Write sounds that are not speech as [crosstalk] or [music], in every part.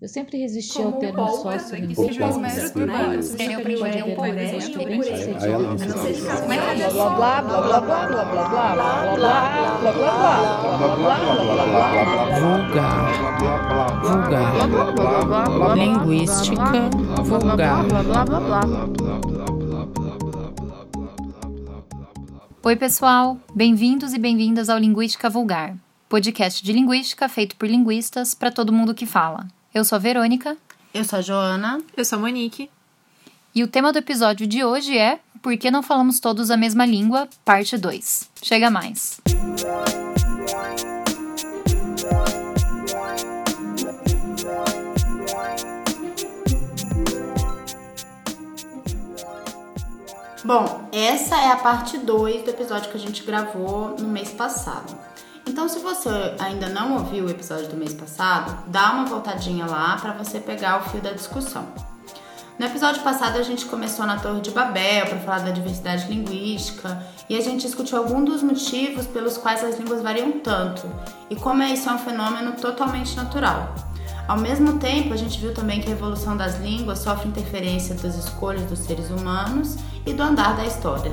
Eu sempre resisti ao termo sócio. É que vem Aí ela não não sei se sabe. como é que é blá blá blá blá blá blá blá blá blá blá blá blá. Vulgar. Linguística vulgar. Oi, pessoal! Bem-vindos e bem-vindas ao Linguística Vulgar, podcast de linguística feito por linguistas para todo mundo que fala. Eu sou a Verônica Eu sou a Joana. Eu sou a Monique. e o tema do episódio de hoje é Por que não falamos todos a mesma língua? Parte 2. Chega mais! Bom, essa é a parte 2 do episódio que a gente gravou no mês passado. Então, se você ainda não ouviu o episódio do mês passado, dá uma voltadinha lá para você pegar o fio da discussão. No episódio passado, a gente começou na Torre de Babel para falar da diversidade linguística e a gente discutiu alguns dos motivos pelos quais as línguas variam tanto e como isso é um fenômeno totalmente natural. Ao mesmo tempo, a gente viu também que a evolução das línguas sofre interferência das escolhas dos seres humanos e do andar da história.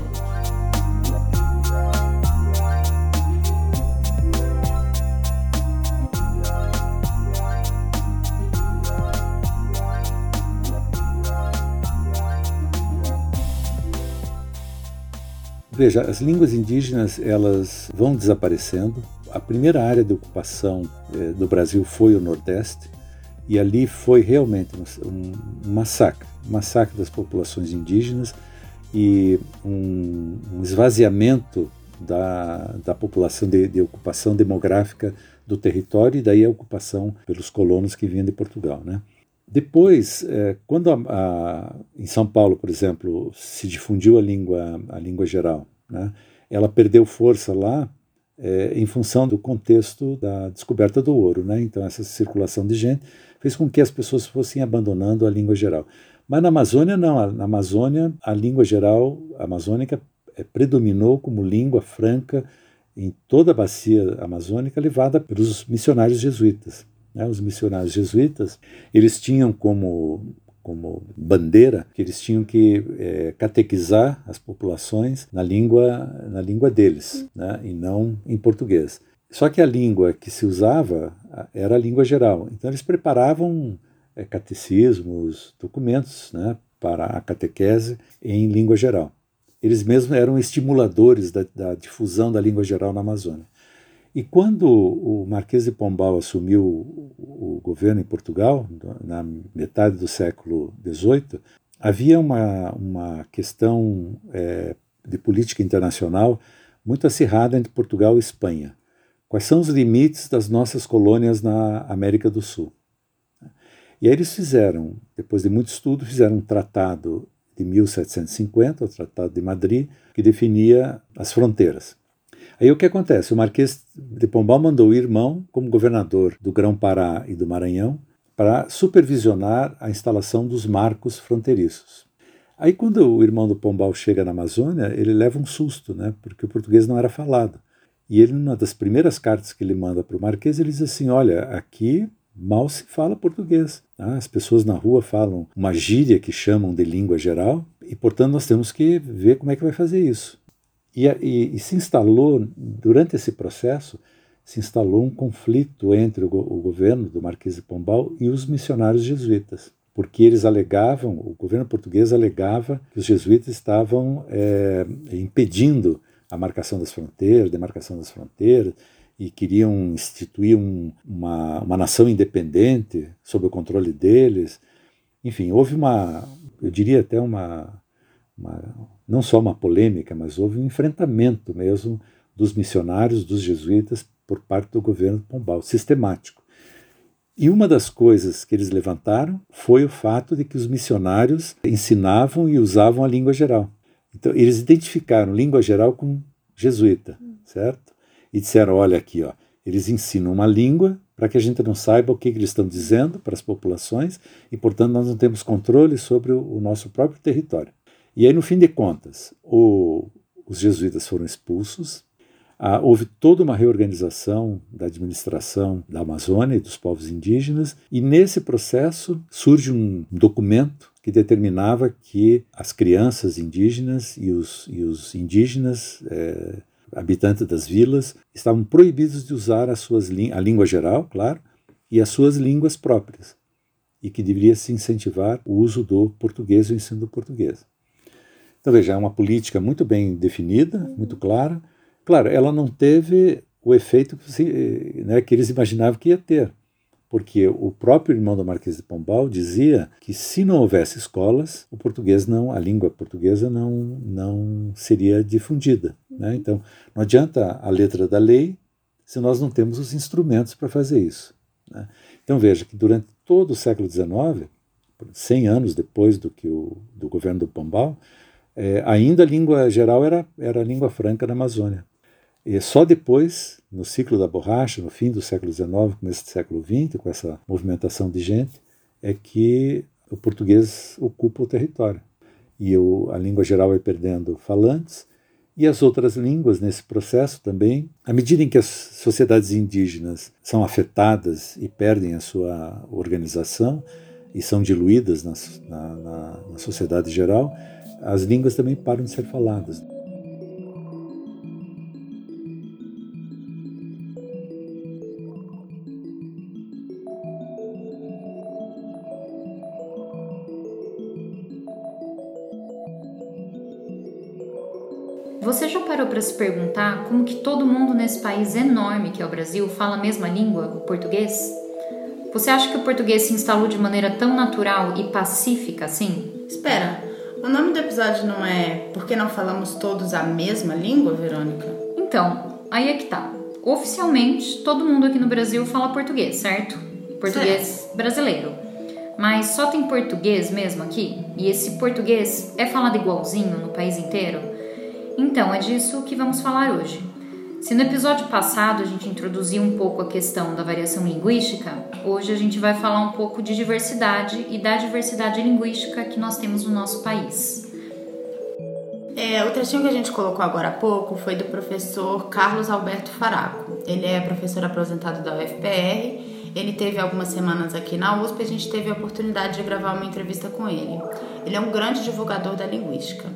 Veja, as línguas indígenas elas vão desaparecendo. A primeira área de ocupação eh, do Brasil foi o Nordeste e ali foi realmente um, um massacre, massacre das populações indígenas e um, um esvaziamento da, da população de, de ocupação demográfica do território e daí a ocupação pelos colonos que vinham de Portugal, né? Depois, eh, quando a, a, em São Paulo, por exemplo, se difundiu a língua, a língua geral, né, ela perdeu força lá eh, em função do contexto da descoberta do ouro. Né? Então, essa circulação de gente fez com que as pessoas fossem abandonando a língua geral. Mas na Amazônia, não. Na Amazônia, a língua geral amazônica eh, predominou como língua franca em toda a bacia amazônica, levada pelos missionários jesuítas né, os missionários jesuítas, eles tinham como, como bandeira que eles tinham que é, catequizar as populações na língua, na língua deles, né, e não em português. Só que a língua que se usava era a língua geral. Então eles preparavam é, catecismos, documentos né, para a catequese em língua geral. Eles mesmos eram estimuladores da, da difusão da língua geral na Amazônia. E quando o Marquês de Pombal assumiu o governo em Portugal, na metade do século XVIII, havia uma, uma questão é, de política internacional muito acirrada entre Portugal e Espanha. Quais são os limites das nossas colônias na América do Sul? E aí eles fizeram, depois de muito estudo, fizeram um tratado de 1750, o Tratado de Madrid, que definia as fronteiras. Aí o que acontece? O Marquês de Pombal mandou o irmão como governador do Grão-Pará e do Maranhão para supervisionar a instalação dos marcos fronteiriços. Aí quando o irmão do Pombal chega na Amazônia, ele leva um susto, né? Porque o português não era falado. E ele, numa das primeiras cartas que ele manda para o Marquês, ele diz assim: Olha, aqui mal se fala português. Tá? As pessoas na rua falam uma gíria que chamam de língua geral, e portanto nós temos que ver como é que vai fazer isso. E, e, e, se instalou, durante esse processo, se instalou um conflito entre o, o, governo do Marquês de Pombal e os missionários jesuítas, porque eles alegavam, o governo português alegava que os jesuítas estavam é, impedindo a marcação das fronteiras, demarcação das fronteiras, e queriam instituir um, uma, uma nação independente sob o controle deles. Enfim, houve uma, eu diria até uma, uma não só uma polêmica, mas houve um enfrentamento mesmo dos missionários, dos jesuítas, por parte do governo Pombal, sistemático. E uma das coisas que eles levantaram foi o fato de que os missionários ensinavam e usavam a língua geral. Então, eles identificaram língua geral com jesuíta, certo? E disseram: olha aqui, ó, eles ensinam uma língua para que a gente não saiba o que, que eles estão dizendo para as populações e, portanto, nós não temos controle sobre o, o nosso próprio território. E aí, no fim de contas, o, os jesuítas foram expulsos, ah, houve toda uma reorganização da administração da Amazônia e dos povos indígenas, e nesse processo surge um documento que determinava que as crianças indígenas e os, e os indígenas é, habitantes das vilas estavam proibidos de usar as suas, a língua geral, claro, e as suas línguas próprias, e que deveria se incentivar o uso do português e o ensino do português. Então, veja, é uma política muito bem definida, muito clara, Claro, ela não teve o efeito que, né, que eles imaginavam que ia ter, porque o próprio irmão do Marquês de Pombal dizia que se não houvesse escolas, o português não, a língua portuguesa não, não seria difundida. Né? Então, não adianta a letra da lei se nós não temos os instrumentos para fazer isso. Né? Então veja que durante todo o século XIX, 100 anos depois do que o do governo do Pombal, é, ainda a língua geral era, era a língua franca da Amazônia. E só depois, no ciclo da borracha, no fim do século XIX, começo do século XX, com essa movimentação de gente, é que o português ocupa o território. E o, a língua geral vai perdendo falantes, e as outras línguas nesse processo também, à medida em que as sociedades indígenas são afetadas e perdem a sua organização e são diluídas na, na, na sociedade geral, as línguas também param de ser faladas. Você já parou para se perguntar como que todo mundo nesse país enorme que é o Brasil fala a mesma língua, o português? Você acha que o português se instalou de maneira tão natural e pacífica assim? Espera, o nome do episódio não é Por que não falamos todos a mesma língua, Verônica? Então, aí é que tá. Oficialmente, todo mundo aqui no Brasil fala português, certo? Português certo. brasileiro. Mas só tem português mesmo aqui? E esse português é falado igualzinho no país inteiro? Então, é disso que vamos falar hoje. Se no episódio passado a gente introduziu um pouco a questão da variação linguística, hoje a gente vai falar um pouco de diversidade e da diversidade linguística que nós temos no nosso país. É, o trechinho que a gente colocou agora há pouco foi do professor Carlos Alberto Faraco. Ele é professor aposentado da UFPR. Ele teve algumas semanas aqui na USP e a gente teve a oportunidade de gravar uma entrevista com ele. Ele é um grande divulgador da linguística.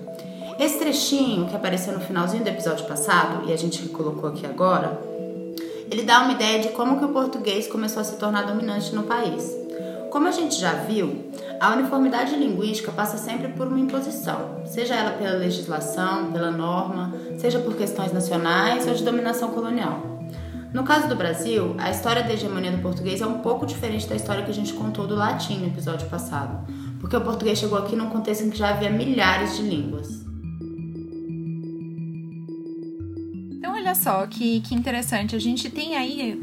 Esse trechinho que apareceu no finalzinho do episódio passado e a gente colocou aqui agora, ele dá uma ideia de como que o português começou a se tornar dominante no país. Como a gente já viu, a uniformidade linguística passa sempre por uma imposição, seja ela pela legislação, pela norma, seja por questões nacionais ou de dominação colonial. No caso do Brasil, a história da hegemonia do português é um pouco diferente da história que a gente contou do latim no episódio passado, porque o português chegou aqui num contexto em que já havia milhares de línguas. Olha só que, que interessante. A gente tem aí,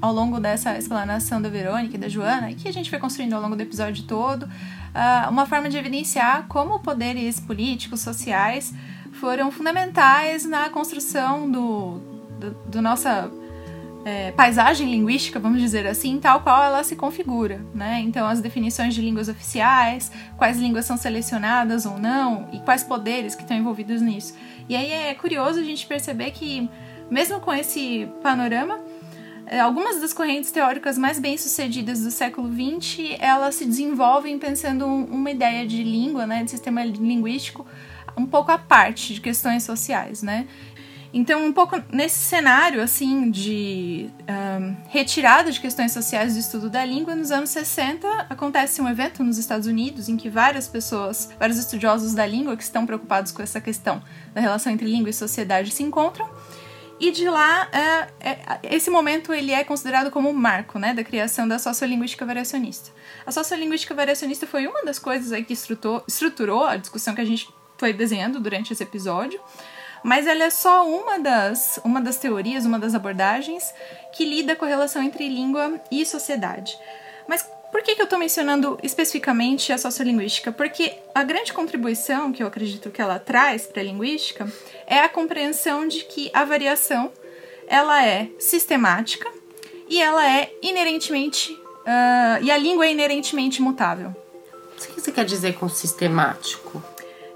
ao longo dessa explanação da Verônica e da Joana, e que a gente foi construindo ao longo do episódio todo, uh, uma forma de evidenciar como poderes políticos, sociais, foram fundamentais na construção do, do, do nossa é, paisagem linguística, vamos dizer assim, tal qual ela se configura, né? Então, as definições de línguas oficiais, quais línguas são selecionadas ou não, e quais poderes que estão envolvidos nisso. E aí é curioso a gente perceber que mesmo com esse panorama, é, algumas das correntes teóricas mais bem-sucedidas do século XX, elas se desenvolvem pensando uma ideia de língua, né, de sistema linguístico, um pouco à parte de questões sociais, né? Então, um pouco nesse cenário, assim, de um, retirada de questões sociais do estudo da língua, nos anos 60 acontece um evento nos Estados Unidos em que várias pessoas, vários estudiosos da língua que estão preocupados com essa questão da relação entre língua e sociedade se encontram e de lá, é, é, esse momento ele é considerado como um marco né, da criação da sociolinguística variacionista. A sociolinguística variacionista foi uma das coisas aí que estruturou, estruturou a discussão que a gente foi desenhando durante esse episódio, mas ela é só uma das, uma das teorias, uma das abordagens que lida com a relação entre língua e sociedade. Mas por que, que eu estou mencionando especificamente a sociolinguística? Porque a grande contribuição que eu acredito que ela traz para a linguística é a compreensão de que a variação ela é sistemática e ela é inerentemente uh, e a língua é inerentemente mutável. O que você quer dizer com sistemático?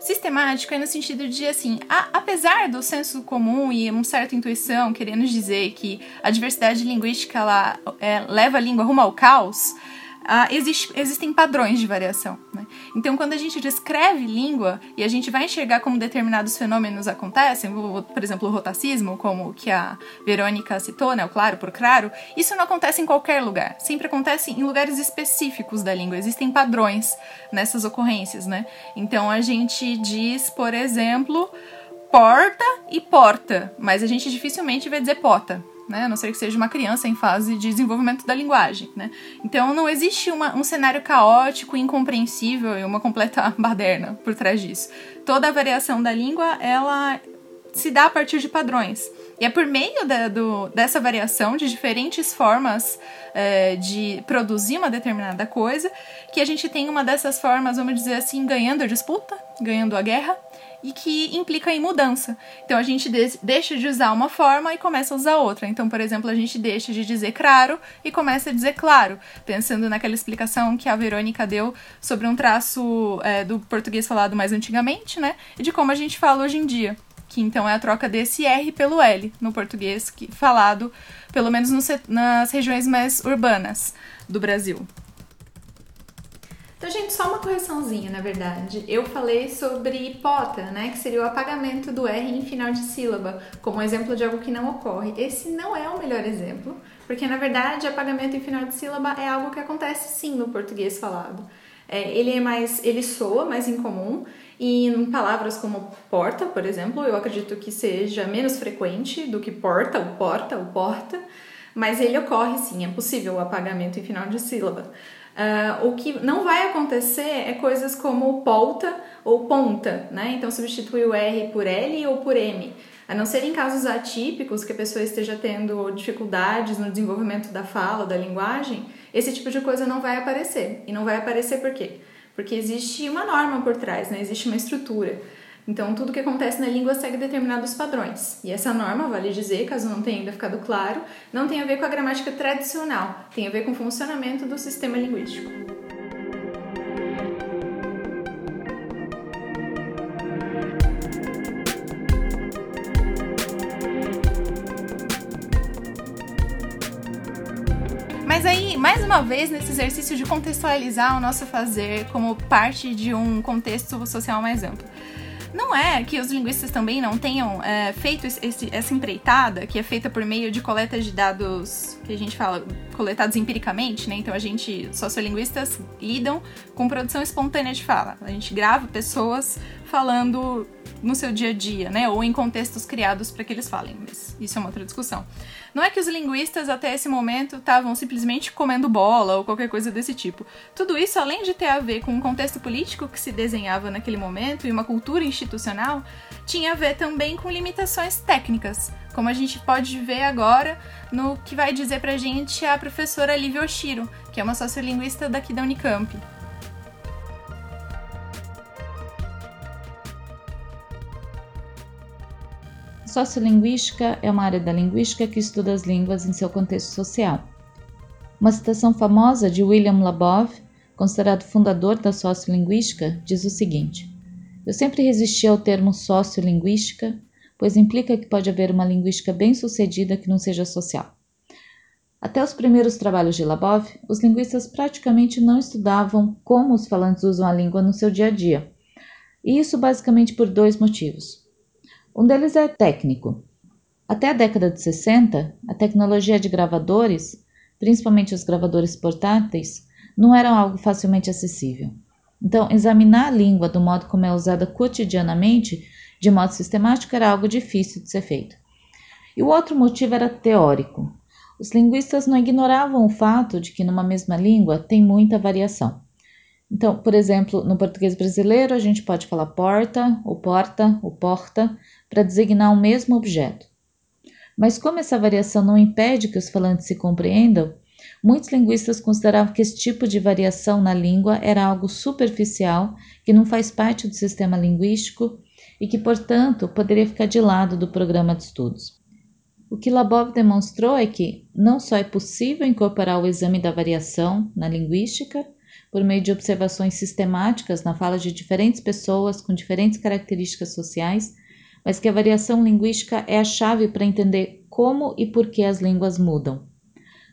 sistemático é no sentido de, assim, a, apesar do senso comum e uma certa intuição querendo dizer que a diversidade linguística ela, é, leva a língua rumo ao caos, Uh, existe, existem padrões de variação. Né? Então, quando a gente descreve língua e a gente vai enxergar como determinados fenômenos acontecem, por exemplo, o rotacismo, como que a Verônica citou, né, o claro por claro, isso não acontece em qualquer lugar. Sempre acontece em lugares específicos da língua. Existem padrões nessas ocorrências. Né? Então, a gente diz, por exemplo, porta e porta, mas a gente dificilmente vai dizer pota né? A não ser que seja uma criança em fase de desenvolvimento da linguagem, né? Então não existe uma, um cenário caótico, incompreensível e uma completa [laughs] baderna por trás disso. Toda a variação da língua, ela se dá a partir de padrões. E é por meio da, do, dessa variação de diferentes formas é, de produzir uma determinada coisa que a gente tem uma dessas formas, vamos dizer assim, ganhando a disputa, ganhando a guerra, e que implica em mudança. Então a gente de deixa de usar uma forma e começa a usar outra. Então, por exemplo, a gente deixa de dizer claro e começa a dizer claro, pensando naquela explicação que a Verônica deu sobre um traço é, do português falado mais antigamente, né? E de como a gente fala hoje em dia. Que então é a troca desse R pelo L no português que, falado, pelo menos no, nas regiões mais urbanas do Brasil. Então, gente, só uma correçãozinha, na verdade. Eu falei sobre pota, né, que seria o apagamento do R em final de sílaba, como exemplo de algo que não ocorre. Esse não é o melhor exemplo, porque na verdade apagamento em final de sílaba é algo que acontece sim no português falado. É, ele é mais, ele soa mais incomum e em palavras como porta, por exemplo, eu acredito que seja menos frequente do que porta, o porta, o porta, mas ele ocorre sim, é possível o apagamento em final de sílaba. Uh, o que não vai acontecer é coisas como polta ou ponta, né? Então substitui o R por L ou por M. A não ser em casos atípicos que a pessoa esteja tendo dificuldades no desenvolvimento da fala, da linguagem, esse tipo de coisa não vai aparecer. E não vai aparecer por quê? Porque existe uma norma por trás, né? existe uma estrutura. Então, tudo que acontece na língua segue determinados padrões. E essa norma, vale dizer, caso não tenha ainda ficado claro, não tem a ver com a gramática tradicional, tem a ver com o funcionamento do sistema linguístico. Uma vez, nesse exercício de contextualizar o nosso fazer como parte de um contexto social mais amplo. Não é que os linguistas também não tenham é, feito esse, essa empreitada, que é feita por meio de coleta de dados que a gente fala coletados empiricamente, né? Então a gente, sociolinguistas, lidam com produção espontânea de fala. A gente grava pessoas falando no seu dia a dia, né? Ou em contextos criados para que eles falem, mas isso é uma outra discussão. Não é que os linguistas até esse momento estavam simplesmente comendo bola ou qualquer coisa desse tipo. Tudo isso, além de ter a ver com um contexto político que se desenhava naquele momento e uma cultura institucional, tinha a ver também com limitações técnicas, como a gente pode ver agora no que vai dizer pra gente a professora Lívia Oshiro, que é uma sociolinguista daqui da Unicamp. Sociolinguística é uma área da linguística que estuda as línguas em seu contexto social. Uma citação famosa de William Labov, considerado fundador da sociolinguística, diz o seguinte: Eu sempre resisti ao termo sociolinguística, pois implica que pode haver uma linguística bem-sucedida que não seja social. Até os primeiros trabalhos de Labov, os linguistas praticamente não estudavam como os falantes usam a língua no seu dia a dia. E isso basicamente por dois motivos. Um deles é técnico. Até a década de 60, a tecnologia de gravadores, principalmente os gravadores portáteis, não era algo facilmente acessível. Então, examinar a língua do modo como é usada cotidianamente, de modo sistemático, era algo difícil de ser feito. E o outro motivo era teórico. Os linguistas não ignoravam o fato de que numa mesma língua tem muita variação. Então, por exemplo, no português brasileiro, a gente pode falar porta, ou porta, ou porta, para designar o mesmo objeto. Mas como essa variação não impede que os falantes se compreendam, muitos linguistas consideravam que esse tipo de variação na língua era algo superficial, que não faz parte do sistema linguístico e que, portanto, poderia ficar de lado do programa de estudos. O que Labov demonstrou é que não só é possível incorporar o exame da variação na linguística, por meio de observações sistemáticas na fala de diferentes pessoas com diferentes características sociais, mas que a variação linguística é a chave para entender como e por que as línguas mudam.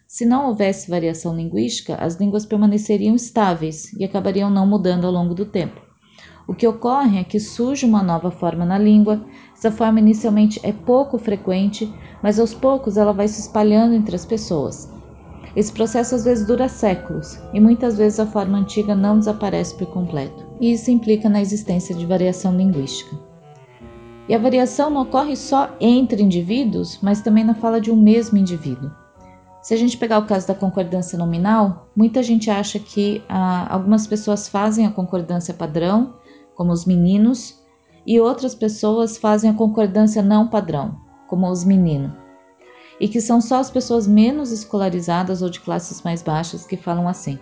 Se não houvesse variação linguística, as línguas permaneceriam estáveis e acabariam não mudando ao longo do tempo. O que ocorre é que surge uma nova forma na língua, essa forma inicialmente é pouco frequente, mas aos poucos ela vai se espalhando entre as pessoas. Esse processo às vezes dura séculos e muitas vezes a forma antiga não desaparece por completo, e isso implica na existência de variação linguística. E a variação não ocorre só entre indivíduos, mas também na fala de um mesmo indivíduo. Se a gente pegar o caso da concordância nominal, muita gente acha que ah, algumas pessoas fazem a concordância padrão, como os meninos, e outras pessoas fazem a concordância não padrão, como os meninos. E que são só as pessoas menos escolarizadas ou de classes mais baixas que falam assim.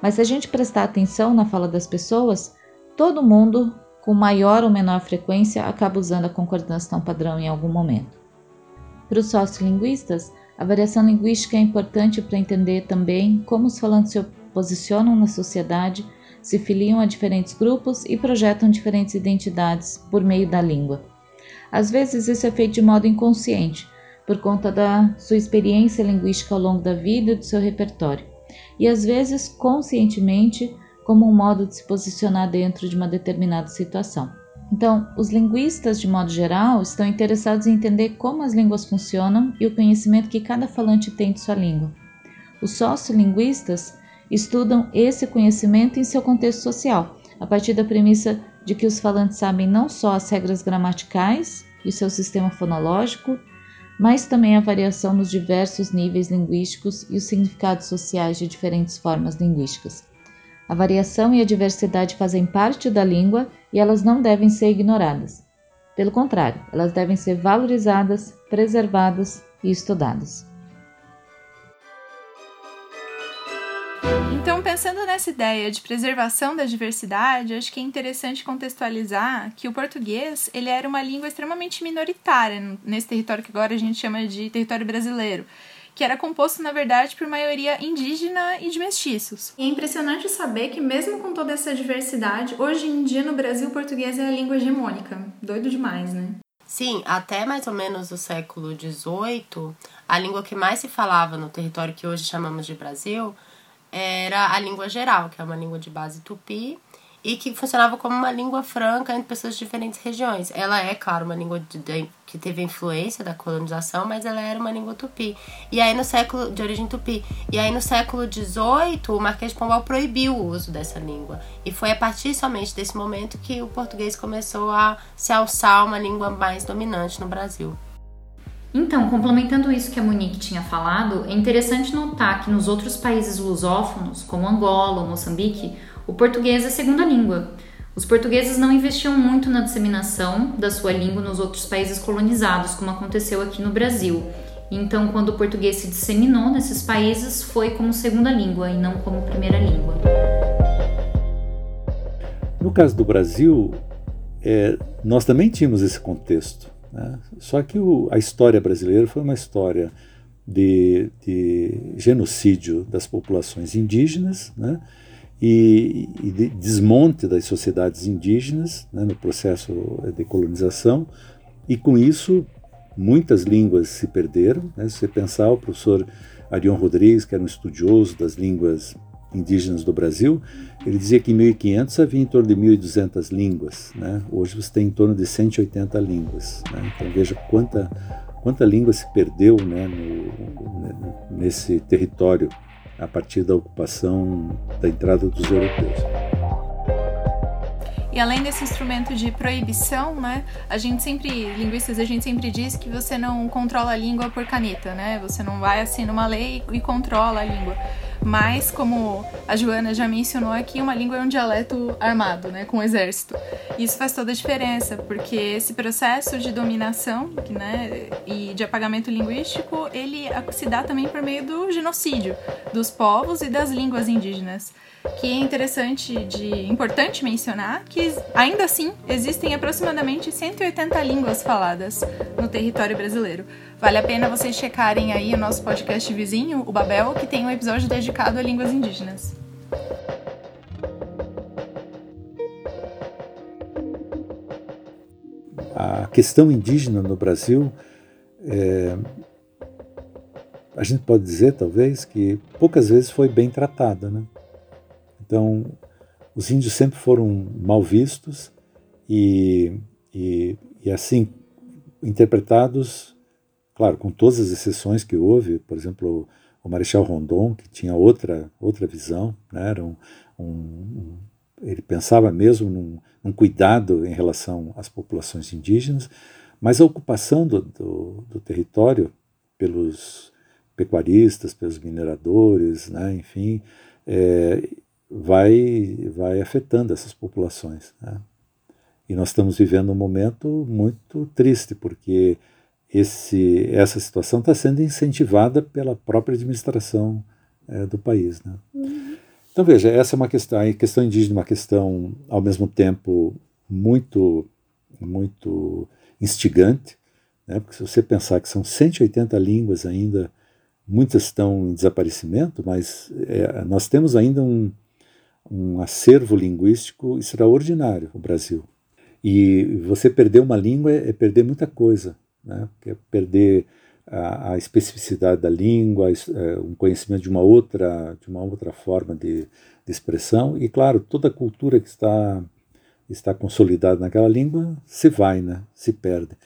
Mas se a gente prestar atenção na fala das pessoas, todo mundo, com maior ou menor frequência, acaba usando a concordância não padrão em algum momento. Para os sociolinguistas, a variação linguística é importante para entender também como os falantes se posicionam na sociedade, se filiam a diferentes grupos e projetam diferentes identidades por meio da língua. Às vezes isso é feito de modo inconsciente, por conta da sua experiência linguística ao longo da vida e do seu repertório, e às vezes conscientemente, como um modo de se posicionar dentro de uma determinada situação. Então, os linguistas, de modo geral, estão interessados em entender como as línguas funcionam e o conhecimento que cada falante tem de sua língua. Os sociolinguistas estudam esse conhecimento em seu contexto social, a partir da premissa de que os falantes sabem não só as regras gramaticais e seu sistema fonológico, mas também a variação nos diversos níveis linguísticos e os significados sociais de diferentes formas linguísticas. A variação e a diversidade fazem parte da língua e elas não devem ser ignoradas. Pelo contrário, elas devem ser valorizadas, preservadas e estudadas. Então, pensando nessa ideia de preservação da diversidade, acho que é interessante contextualizar que o português ele era uma língua extremamente minoritária nesse território que agora a gente chama de território brasileiro que era composto, na verdade, por maioria indígena e de mestiços. E é impressionante saber que, mesmo com toda essa diversidade, hoje em dia no Brasil o português é a língua hegemônica. Doido demais, né? Sim, até mais ou menos o século XVIII, a língua que mais se falava no território que hoje chamamos de Brasil era a língua geral, que é uma língua de base tupi, e que funcionava como uma língua franca entre pessoas de diferentes regiões. Ela é, claro, uma língua de, de, que teve influência da colonização, mas ela era uma língua tupi. E aí no século de origem tupi. E aí no século XVIII, o Marquês de Pombal proibiu o uso dessa língua. E foi a partir somente desse momento que o português começou a se alçar uma língua mais dominante no Brasil. Então, complementando isso que a Monique tinha falado, é interessante notar que nos outros países lusófonos, como Angola ou Moçambique, o português é segunda língua. Os portugueses não investiam muito na disseminação da sua língua nos outros países colonizados, como aconteceu aqui no Brasil. Então, quando o português se disseminou nesses países, foi como segunda língua e não como primeira língua. No caso do Brasil, é, nós também tínhamos esse contexto. Né? Só que o, a história brasileira foi uma história de, de genocídio das populações indígenas, né? E, e de desmonte das sociedades indígenas né, no processo de colonização, e com isso muitas línguas se perderam. Né? Se você pensar, o professor Arion Rodrigues, que era um estudioso das línguas indígenas do Brasil, ele dizia que em 1500 havia em torno de 1.200 línguas. Né? Hoje você tem em torno de 180 línguas. Né? Então veja quanta, quanta língua se perdeu né, no, nesse território a partir da ocupação, da entrada dos europeus. E além desse instrumento de proibição, né, a gente sempre, linguistas, a gente sempre diz que você não controla a língua por caneta, né? Você não vai assim numa lei e controla a língua. Mas, como a Joana já mencionou aqui, uma língua é um dialeto armado, né, com o exército. Isso faz toda a diferença, porque esse processo de dominação né, e de apagamento linguístico, ele se dá também por meio do genocídio dos povos e das línguas indígenas que é interessante de importante mencionar que ainda assim existem aproximadamente 180 línguas faladas no território brasileiro. Vale a pena vocês checarem aí o nosso podcast vizinho, o Babel, que tem um episódio dedicado a línguas indígenas. A questão indígena no Brasil é, a gente pode dizer talvez que poucas vezes foi bem tratada, né? Então, os índios sempre foram mal vistos e, e, e assim, interpretados, claro, com todas as exceções que houve, por exemplo, o Marechal Rondon, que tinha outra, outra visão, né? Era um, um, ele pensava mesmo num, num, cuidado em relação às populações indígenas, mas a ocupação do, do, do território pelos pecuaristas, pelos mineradores, né? enfim, é, vai, vai afetando essas populações. Né? E nós estamos vivendo um momento muito triste, porque esse, essa situação está sendo incentivada pela própria administração é, do país. Né? Uhum. Então, veja, essa é uma questão, a questão indígena é uma questão, ao mesmo tempo, muito, muito instigante, né? porque se você pensar que são 180 línguas ainda, muitas estão em desaparecimento, mas é, nós temos ainda um, um acervo linguístico extraordinário no Brasil. E você perder uma língua é perder muita coisa, né? é perder a, a, especificidade da língua, é, um conhecimento de uma outra, de uma outra forma de, de expressão e, claro, toda a cultura que está está consolidada naquela língua se vai, né? se perde.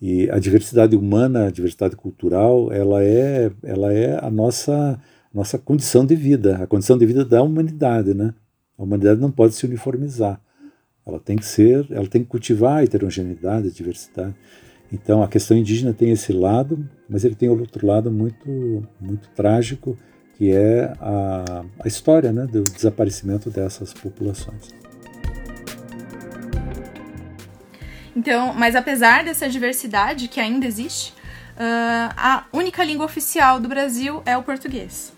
E a diversidade humana, a diversidade cultural, ela é, ela é a nossa nossa condição de vida, a condição de vida da humanidade, né? A humanidade não pode se uniformizar. Ela tem que ser, ela tem que cultivar a heterogeneidade, a diversidade. Então a questão indígena tem esse lado, mas ele tem outro lado muito, muito trágico, que é a, a história né, do desaparecimento dessas populações. Então, mas apesar dessa diversidade que ainda existe, uh, a única língua oficial do Brasil é o português.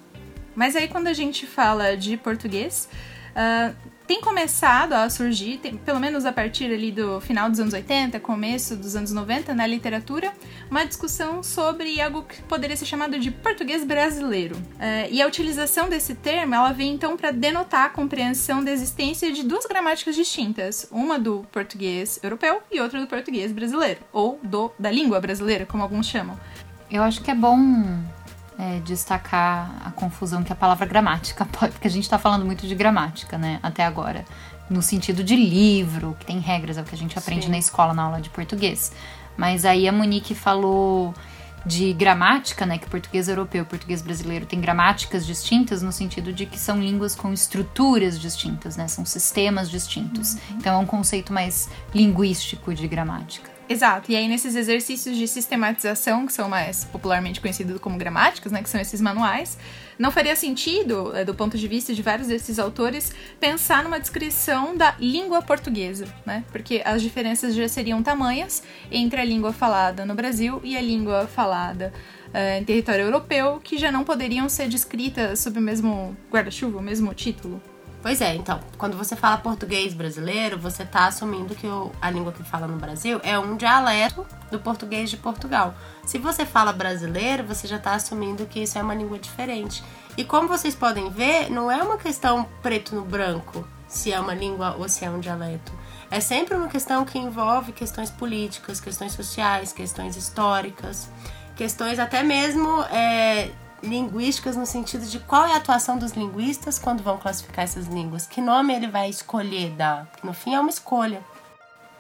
Mas aí quando a gente fala de português, uh, tem começado a surgir, tem, pelo menos a partir ali do final dos anos 80, começo dos anos 90, na literatura, uma discussão sobre algo que poderia ser chamado de português brasileiro. Uh, e a utilização desse termo, ela vem então para denotar a compreensão da existência de duas gramáticas distintas, uma do português europeu e outra do português brasileiro, ou do da língua brasileira, como alguns chamam. Eu acho que é bom é, destacar a confusão que a palavra gramática [laughs] pode, porque a gente está falando muito de gramática, né, até agora, no sentido de livro, que tem regras, é o que a gente aprende Sim. na escola, na aula de português. Mas aí a Monique falou de gramática, né, que o português europeu e o português brasileiro tem gramáticas distintas no sentido de que são línguas com estruturas distintas, né, são sistemas distintos. Uhum. Então é um conceito mais linguístico de gramática. Exato. E aí, nesses exercícios de sistematização, que são mais popularmente conhecidos como gramáticas, né, que são esses manuais, não faria sentido, é, do ponto de vista de vários desses autores, pensar numa descrição da língua portuguesa, né? Porque as diferenças já seriam tamanhas entre a língua falada no Brasil e a língua falada uh, em território europeu, que já não poderiam ser descritas sob o mesmo guarda-chuva, o mesmo título. Pois é, então, quando você fala português brasileiro, você está assumindo que o, a língua que fala no Brasil é um dialeto do português de Portugal. Se você fala brasileiro, você já está assumindo que isso é uma língua diferente. E como vocês podem ver, não é uma questão preto no branco, se é uma língua ou se é um dialeto. É sempre uma questão que envolve questões políticas, questões sociais, questões históricas, questões até mesmo é, linguísticas no sentido de qual é a atuação dos linguistas quando vão classificar essas línguas. Que nome ele vai escolher dar? Que no fim é uma escolha.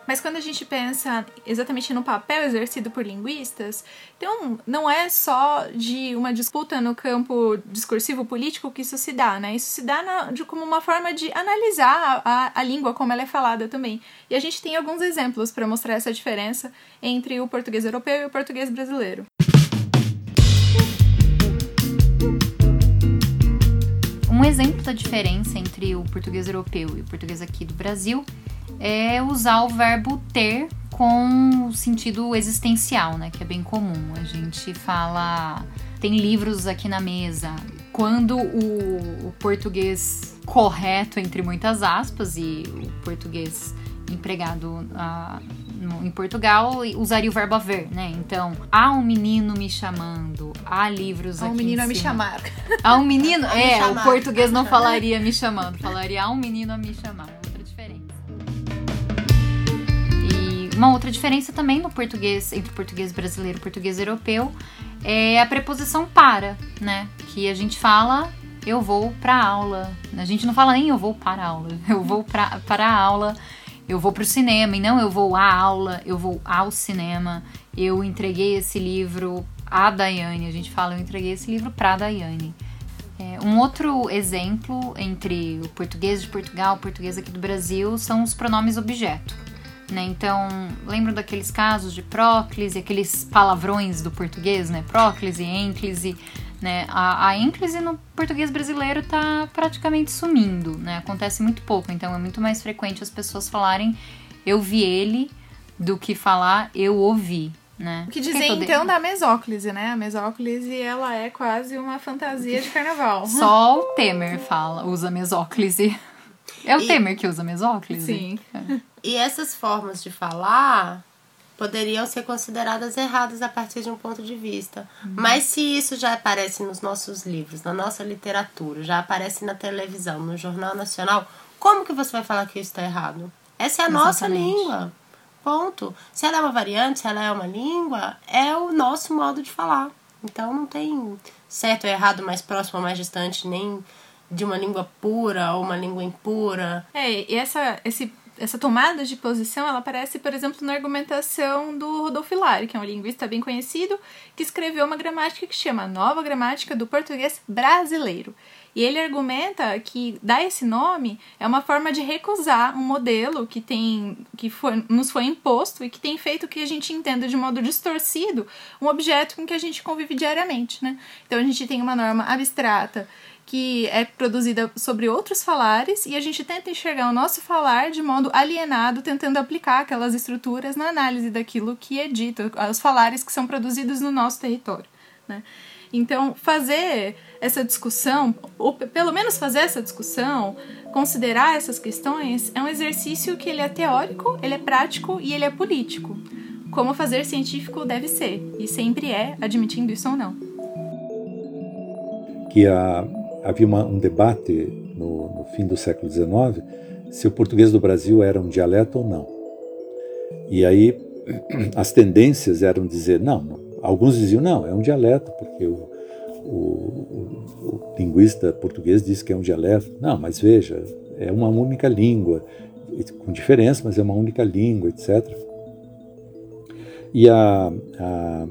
Mas quando a gente pensa exatamente no papel exercido por linguistas, então não é só de uma disputa no campo discursivo político que isso se dá, né? Isso se dá na, de, como uma forma de analisar a, a, língua como ela é falada também. E a gente tem alguns exemplos para mostrar essa diferença entre o português europeu e o português brasileiro. Um exemplo da diferença entre o português europeu e o português aqui do Brasil é usar o verbo ter com o sentido existencial, né? Que é bem comum. A gente fala. Tem livros aqui na mesa. Quando o, o português correto, entre muitas aspas, e o português empregado uh, no, em Portugal usaria o verbo haver, né? Então, há um menino me chamando, há livros há aqui. Há um menino a me chamar. Há um menino. [laughs] é, o português não [laughs] falaria me chamando, falaria há um menino a me chamar. Outra diferença. E uma outra diferença também no português, entre o português brasileiro e o português europeu, é a preposição para, né? Que a gente fala eu vou para aula. A gente não fala nem eu vou para aula, [laughs] eu vou pra, para a aula, eu vou para o cinema, e não eu vou à aula, eu vou ao cinema. Eu entreguei esse livro à Daiane, a gente fala eu entreguei esse livro para Daiane. É, um outro exemplo entre o português de Portugal o português aqui do Brasil são os pronomes objeto. Né? Então, lembram daqueles casos de próclise, aqueles palavrões do português, né? Próclise, ênclise. Né? A, a ênclise no português brasileiro está praticamente sumindo, né? Acontece muito pouco, então é muito mais frequente as pessoas falarem eu vi ele do que falar eu ouvi, né? O que dizer então da mesóclise, né? A mesóclise, ela é quase uma fantasia de carnaval. [laughs] Só o Temer fala, usa mesóclise. [laughs] É o e... Temer que usa mesóclise? Sim. É. E essas formas de falar poderiam ser consideradas erradas a partir de um ponto de vista. Uhum. Mas se isso já aparece nos nossos livros, na nossa literatura, já aparece na televisão, no Jornal Nacional, como que você vai falar que isso está errado? Essa é a Exatamente. nossa língua. Ponto. Se ela é uma variante, se ela é uma língua, é o nosso modo de falar. Então não tem certo ou errado mais próximo ou mais distante, nem de uma língua pura ou uma língua impura. É, e essa, esse essa tomada de posição, ela aparece, por exemplo, na argumentação do Rodolfo Hilary, que é um linguista bem conhecido, que escreveu uma gramática que chama Nova Gramática do Português Brasileiro. E ele argumenta que dar esse nome é uma forma de recusar um modelo que tem que foi, nos foi imposto e que tem feito que a gente entenda de modo distorcido um objeto com que a gente convive diariamente, né? Então a gente tem uma norma abstrata que é produzida sobre outros falares e a gente tenta enxergar o nosso falar de modo alienado, tentando aplicar aquelas estruturas na análise daquilo que é dito, os falares que são produzidos no nosso território. Né? Então, fazer essa discussão, ou pelo menos fazer essa discussão, considerar essas questões, é um exercício que ele é teórico, ele é prático e ele é político. Como fazer científico deve ser, e sempre é, admitindo isso ou não. Que a havia uma, um debate no, no, fim do século XIX se o português do Brasil era um dialeto ou não. E aí [clears throat] as tendências eram dizer não, alguns diziam não, é um dialeto porque o, o, o, o linguista português diz que é um dialeto. Não, mas veja, é uma única língua, com diferença, mas é uma única língua, etc. E, a, a,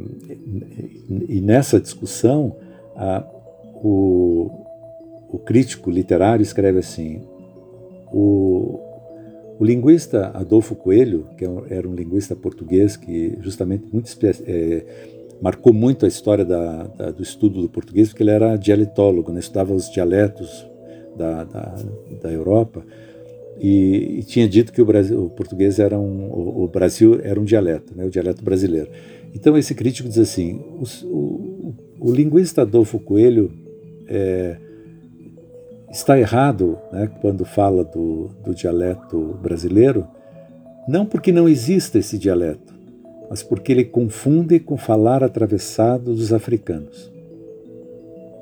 e nessa discussão, a, o, o crítico literário escreve assim: o, o linguista Adolfo Coelho, que é era um linguista português que justamente muito é, marcou muito a história da, da, do estudo do português, porque ele era dialetólogo, né? estudava os dialetos da, da, da Europa e, e, tinha dito que o, Brasil, o português era um, o, o, Brasil era um dialeto, né? o dialeto brasileiro. Então esse crítico diz assim: o, o, o linguista Adolfo Coelho é, está errado né, quando fala do, do dialeto brasileiro, não porque não exista esse dialeto, mas porque ele confunde com falar atravessado dos africanos.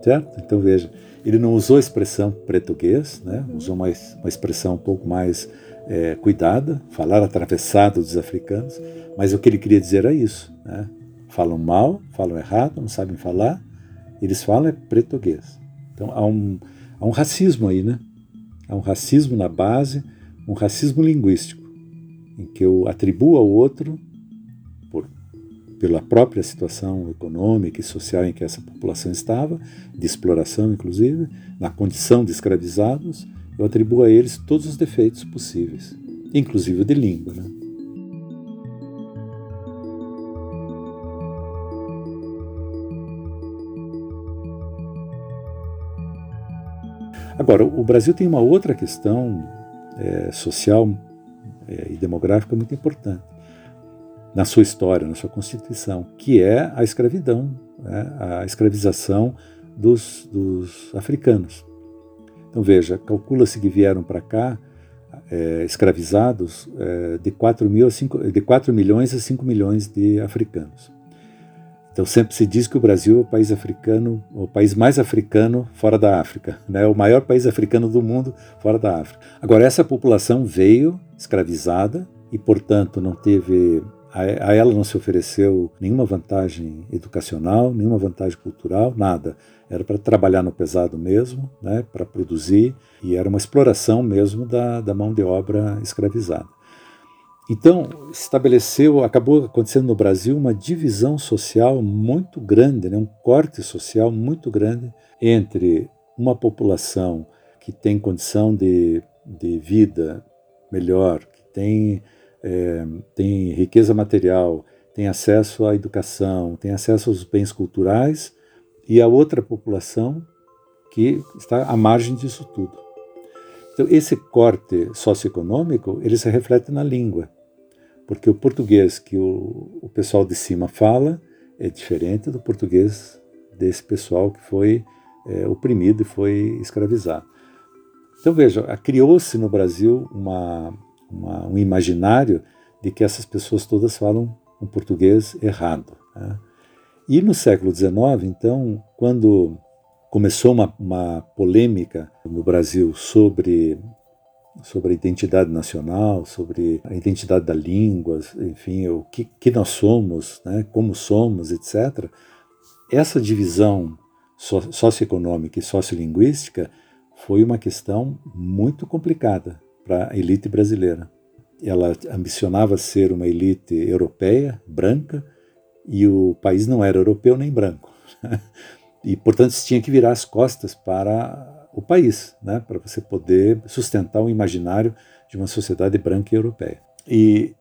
Certo? Então veja, ele não usou a expressão português, né? usou uma, uma expressão um pouco mais é, cuidada, falar atravessado dos africanos, mas o que ele queria dizer é isso. Né? Falam mal, falam errado, não sabem falar, eles falam é português. Então há um, Há um racismo aí, né? Há um racismo na base, um racismo linguístico, em que eu atribuo ao outro, por, pela própria situação econômica e social em que essa população estava, de exploração inclusive, na condição de escravizados, eu atribuo a eles todos os defeitos possíveis, inclusive de língua, né? Agora, o Brasil tem uma outra questão é, social é, e demográfica muito importante na sua história, na sua constituição, que é a escravidão, né, a escravização dos, dos, africanos. Então veja, calcula-se que vieram para cá é, escravizados é, de, 4 mil a 5, de 4 milhões a 5 milhões de africanos. Então sempre se diz que o Brasil é o país africano, o país mais africano fora da África, né? o maior país africano do mundo fora da África. Agora essa população veio escravizada, e, portanto, não teve a ela não se ofereceu nenhuma vantagem educacional, nenhuma vantagem cultural, nada. Era para trabalhar no pesado mesmo, né, para produzir, e era uma exploração mesmo da, da mão de obra escravizada. Então, estabeleceu, acabou acontecendo no Brasil uma divisão social muito grande, né, um corte social muito grande entre uma população que tem condição de, de vida melhor, que tem é, tem riqueza material, tem acesso à educação, tem acesso aos bens culturais, e a outra população que está à margem disso tudo. Então, esse corte socioeconômico, ele se reflete na língua, porque o português que o, o pessoal de cima fala é diferente do português desse pessoal que foi é, oprimido e foi escravizado. Então, veja, criou-se no Brasil uma, uma, um imaginário de que essas pessoas todas falam um português errado. Né? E no século XIX, então, quando começou uma, uma polêmica no Brasil sobre sobre a identidade nacional, sobre a identidade da língua, enfim, o que, que nós somos, né, como somos, etc. Essa divisão socioeconômica e sociolinguística foi uma questão muito complicada para a elite brasileira. Ela ambicionava ser uma elite europeia, branca, e o país não era europeu nem branco. E, portanto, se tinha que virar as costas para o país, né, para você poder sustentar o imaginário de uma sociedade branca e europeia. E,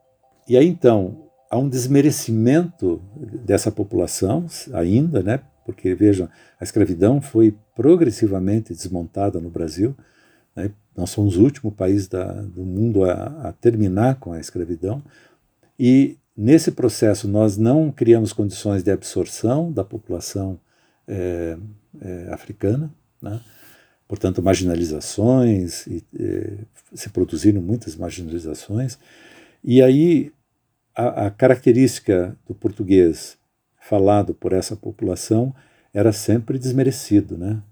e aí, então, há um desmerecimento dessa população ainda, né, porque, vejam, a escravidão foi progressivamente desmontada no Brasil, né, nós somos o último país da, do mundo a, a terminar com a escravidão. E nesse processo nós não criamos condições de absorção da população é, é, africana, né? portanto marginalizações, e, é, se produziram muitas marginalizações, e aí a, a, característica do português falado por essa população era sempre desmerecido, né?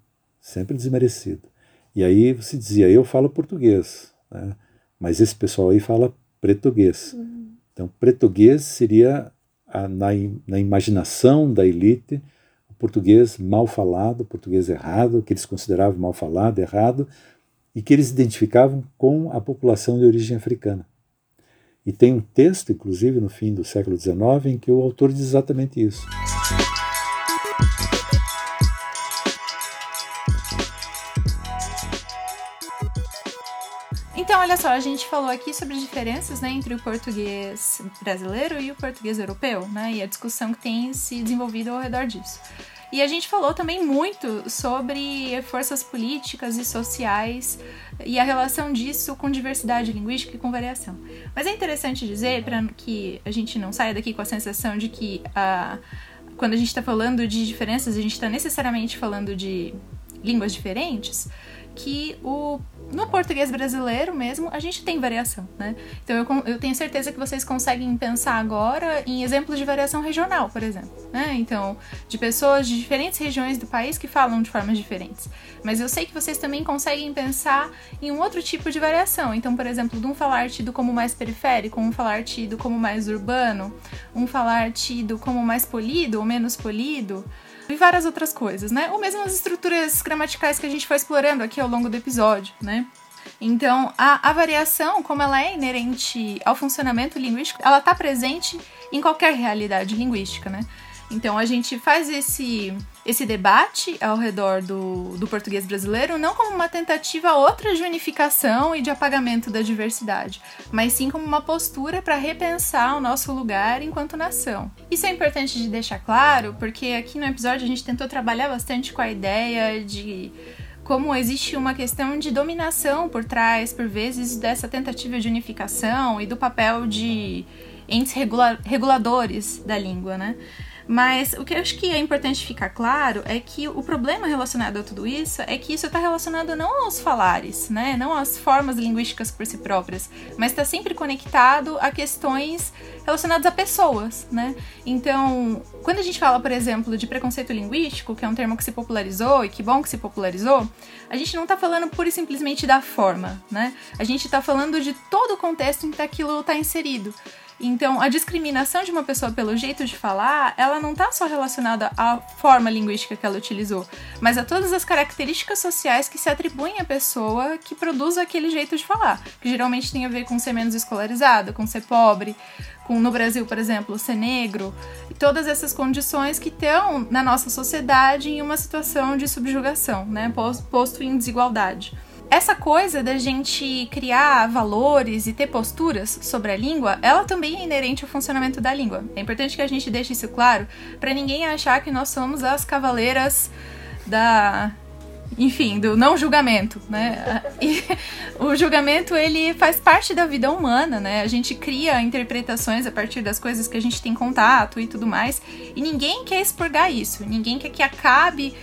sempre desmerecido. E aí você dizia, eu falo português, né? mas esse pessoal aí fala português. Uhum. Então, português seria, a, na, na imaginação da elite, português mal falado, português errado, que eles consideravam mal falado, errado, e que eles identificavam com a população de origem africana. E tem um texto, inclusive, no fim do século XIX, em que o autor diz exatamente isso. Olha só, a gente falou aqui sobre diferenças né, entre o português brasileiro e o português europeu, né, e a discussão que tem se desenvolvido ao redor disso. E a gente falou também muito sobre forças políticas e sociais e a relação disso com diversidade linguística e com variação. Mas é interessante dizer, para que a gente não saia daqui com a sensação de que uh, quando a gente está falando de diferenças, a gente está necessariamente falando de línguas diferentes, que o no português brasileiro mesmo, a gente tem variação, né? Então eu, eu tenho certeza que vocês conseguem pensar agora em exemplos de variação regional, por exemplo, né? Então, de pessoas de diferentes regiões do país que falam de formas diferentes. Mas eu sei que vocês também conseguem pensar em um outro tipo de variação. Então, por exemplo, de um falar tido como mais periférico, um falar tido como mais urbano, um falar tido como mais polido ou menos polido e várias outras coisas, né? Ou mesmo as estruturas gramaticais que a gente foi explorando aqui ao longo do episódio, né? Então, a, a variação, como ela é inerente ao funcionamento linguístico, ela está presente em qualquer realidade linguística, né? Então a gente faz esse, esse debate ao redor do, do português brasileiro não como uma tentativa outra de unificação e de apagamento da diversidade, mas sim como uma postura para repensar o nosso lugar enquanto nação. Isso é importante de deixar claro, porque aqui no episódio a gente tentou trabalhar bastante com a ideia de como existe uma questão de dominação por trás, por vezes, dessa tentativa de unificação e do papel de entes regula reguladores da língua, né? Mas o que eu acho que é importante ficar claro é que o problema relacionado a tudo isso é que isso está relacionado não aos falares, né? Não às formas linguísticas por si próprias, mas está sempre conectado a questões relacionadas a pessoas, né? Então, quando a gente fala, por exemplo, de preconceito linguístico, que é um termo que se popularizou e que bom que se popularizou, a gente não está falando pura e simplesmente da forma, né? A gente está falando de todo o contexto em que aquilo está inserido. Então, a discriminação de uma pessoa pelo jeito de falar, ela não está só relacionada à forma linguística que ela utilizou, mas a todas as características sociais que se atribuem à pessoa que produz aquele jeito de falar, que geralmente tem a ver com ser menos escolarizado, com ser pobre, com no Brasil, por exemplo, ser negro, e todas essas condições que estão na nossa sociedade em uma situação de subjugação, né, posto em desigualdade essa coisa da gente criar valores e ter posturas sobre a língua, ela também é inerente ao funcionamento da língua. É importante que a gente deixe isso claro para ninguém achar que nós somos as cavaleiras da enfim, do não julgamento, né? [laughs] E o julgamento ele faz parte da vida humana, né? A gente cria interpretações a partir das coisas que a gente tem contato e tudo mais, e ninguém quer expurgar isso, ninguém quer que acabe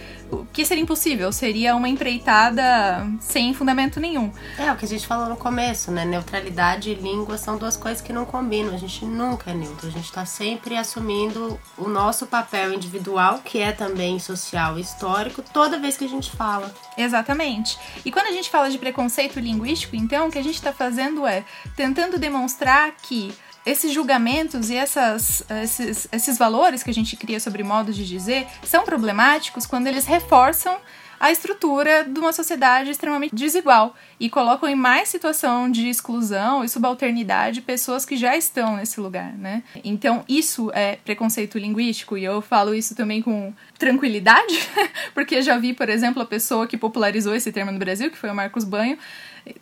o que seria impossível, seria uma empreitada sem fundamento nenhum. É, o que a gente falou no começo, né? Neutralidade e língua são duas coisas que não combinam. A gente nunca é neutro, a gente está sempre assumindo o nosso papel individual, que é também social e histórico, toda vez que a gente fala. Exatamente. E quando a gente fala de preconceito linguístico, então, o que a gente está fazendo é tentando demonstrar que esses julgamentos e essas, esses, esses valores que a gente cria sobre modos de dizer são problemáticos quando eles reforçam a estrutura de uma sociedade extremamente desigual e colocam em mais situação de exclusão e subalternidade pessoas que já estão nesse lugar, né? Então, isso é preconceito linguístico e eu falo isso também com tranquilidade, [laughs] porque já vi, por exemplo, a pessoa que popularizou esse termo no Brasil, que foi o Marcos Banho,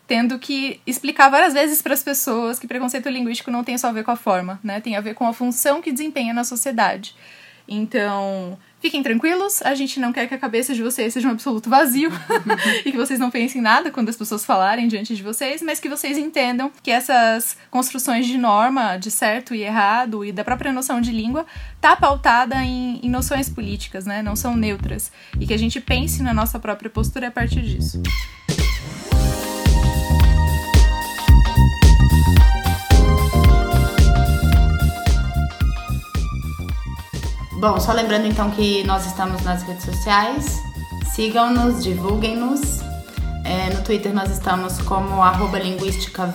tendo que explicar várias vezes para as pessoas que preconceito linguístico não tem só a ver com a forma, né? Tem a ver com a função que desempenha na sociedade. Então, fiquem tranquilos, a gente não quer que a cabeça de vocês seja um absoluto vazio [laughs] e que vocês não pensem nada quando as pessoas falarem diante de vocês, mas que vocês entendam que essas construções de norma, de certo e errado e da própria noção de língua tá pautada em, em noções políticas, né? Não são neutras. E que a gente pense na nossa própria postura a partir disso. Bom, só lembrando então que nós estamos nas redes sociais. Sigam-nos, divulguem-nos. É, no Twitter nós estamos como linguísticav,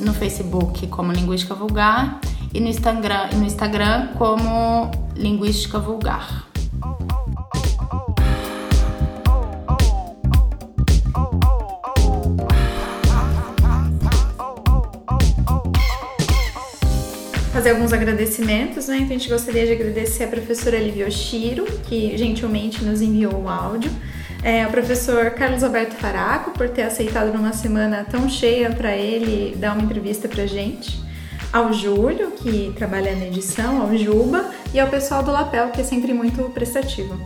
no Facebook como Linguística Vulgar e no Instagram, no Instagram como Linguística Vulgar. Fazer alguns agradecimentos, né? Então a gente gostaria de agradecer a professora Livia Oshiro, que gentilmente nos enviou o áudio. É, o professor Carlos Alberto Faraco, por ter aceitado numa semana tão cheia para ele dar uma entrevista pra gente. Ao Júlio, que trabalha na edição, ao Juba, e ao pessoal do Lapel, que é sempre muito prestativo.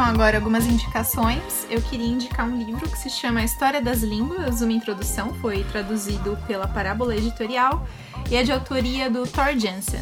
Então, agora algumas indicações. Eu queria indicar um livro que se chama A História das Línguas, uma introdução, foi traduzido pela Parábola Editorial e é de autoria do Thor Jensen.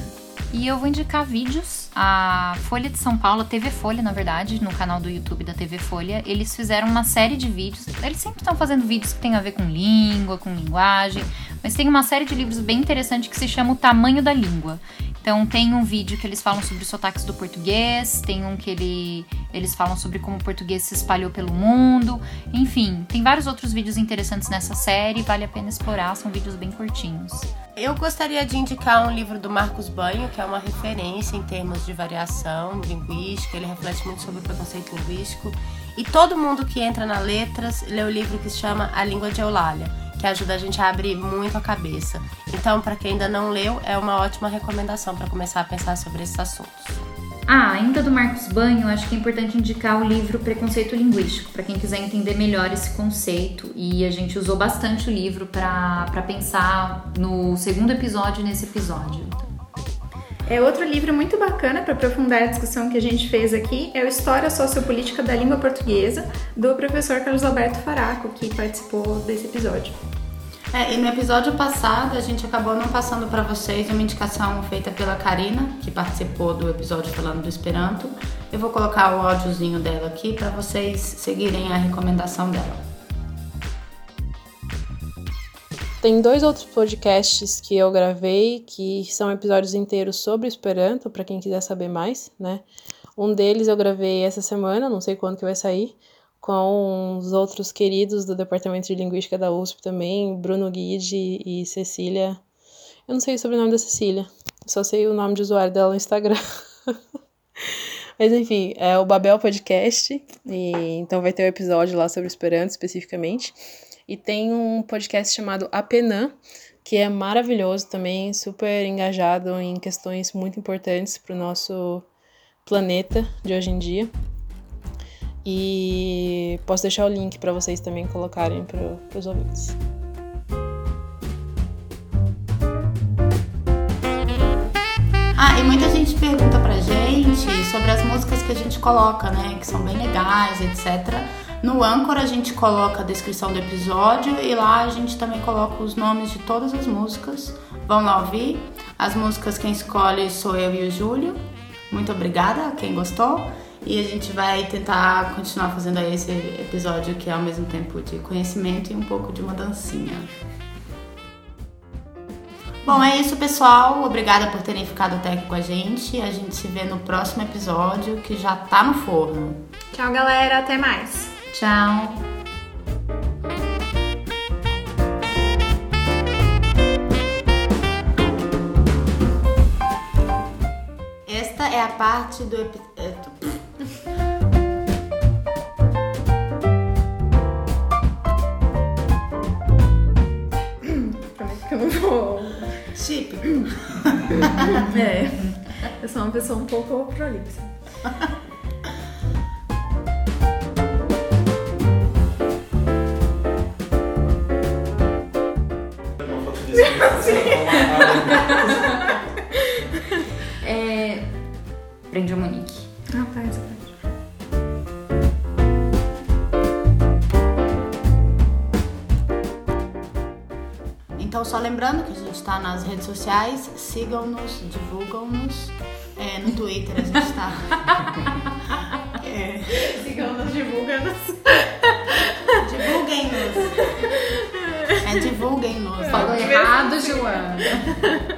E eu vou indicar vídeos. A Folha de São Paulo, a TV Folha, na verdade, no canal do YouTube da TV Folha, eles fizeram uma série de vídeos. Eles sempre estão fazendo vídeos que tem a ver com língua, com linguagem, mas tem uma série de livros bem interessante que se chama O Tamanho da Língua. Então tem um vídeo que eles falam sobre os sotaques do português, tem um que ele, eles falam sobre como o português se espalhou pelo mundo. Enfim, tem vários outros vídeos interessantes nessa série, vale a pena explorar, são vídeos bem curtinhos. Eu gostaria de indicar um livro do Marcos Banho, que é uma referência em termos de variação linguística, ele reflete muito sobre o preconceito linguístico. E todo mundo que entra na letras lê o livro que se chama A Língua de Eulália que ajuda a gente a abrir muito a cabeça. Então, para quem ainda não leu, é uma ótima recomendação para começar a pensar sobre esses assuntos. Ah, ainda do Marcos Banho, acho que é importante indicar o livro Preconceito Linguístico, para quem quiser entender melhor esse conceito. E a gente usou bastante o livro para pensar no segundo episódio e nesse episódio. É outro livro muito bacana para aprofundar a discussão que a gente fez aqui é o História Sociopolítica da Língua Portuguesa, do professor Carlos Alberto Faraco, que participou desse episódio. É, e no episódio passado a gente acabou não passando para vocês uma indicação feita pela Karina, que participou do episódio falando do Esperanto. Eu vou colocar o áudiozinho dela aqui para vocês seguirem a recomendação dela. Tem dois outros podcasts que eu gravei que são episódios inteiros sobre Esperanto, para quem quiser saber mais, né? Um deles eu gravei essa semana, não sei quando que vai sair, com os outros queridos do Departamento de Linguística da USP também, Bruno Guide e Cecília. Eu não sei o sobrenome da Cecília, só sei o nome de usuário dela no Instagram. [laughs] Mas enfim, é o Babel Podcast, e então vai ter um episódio lá sobre Esperanto especificamente. E tem um podcast chamado Apenan, que é maravilhoso também, super engajado em questões muito importantes para o nosso planeta de hoje em dia. E posso deixar o link para vocês também colocarem para os ouvintes. Ah, e muita gente pergunta pra gente sobre as músicas que a gente coloca, né? Que são bem legais, etc. No Anchor a gente coloca a descrição do episódio e lá a gente também coloca os nomes de todas as músicas. Vão lá ouvir. As músicas quem escolhe sou eu e o Júlio. Muito obrigada a quem gostou. E a gente vai tentar continuar fazendo aí esse episódio que é ao mesmo tempo de conhecimento e um pouco de uma dancinha. Bom, é isso, pessoal. Obrigada por terem ficado até aqui com a gente. A gente se vê no próximo episódio que já tá no forno. Tchau, galera. Até mais. Tchau. Esta é a parte do episódio. Prometo [laughs] que eu não vou. Chip. [laughs] É. Eu sou uma pessoa um pouco prolixa. [laughs] É... Prende o Monique. Ah, tá. Então, só lembrando que a gente tá nas redes sociais, sigam-nos, divulgam-nos. É, no Twitter a gente tá. [laughs] É, Sigam-nos, divulga-nos. divulguem-nos. É, divulguem-nos. Falou errado, Joana. [laughs] [laughs]